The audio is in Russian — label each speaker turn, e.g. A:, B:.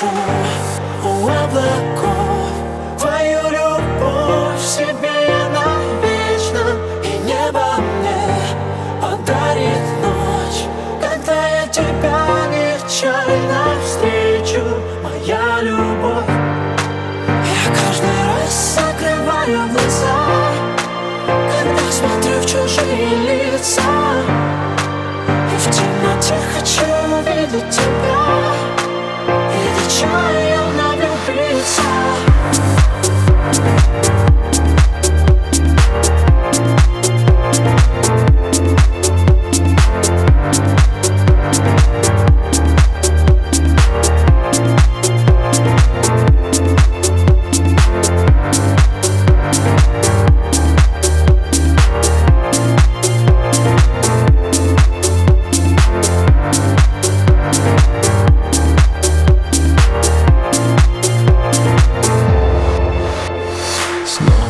A: Ношу у облаков. Твою любовь себе навечно И небо мне подарит ночь Когда я тебя нечаянно встречу Моя любовь. Я каждый раз закрываю глаза Когда смотрю в чужие лица. И в темноте хочу увидеть тебя. Need to snow.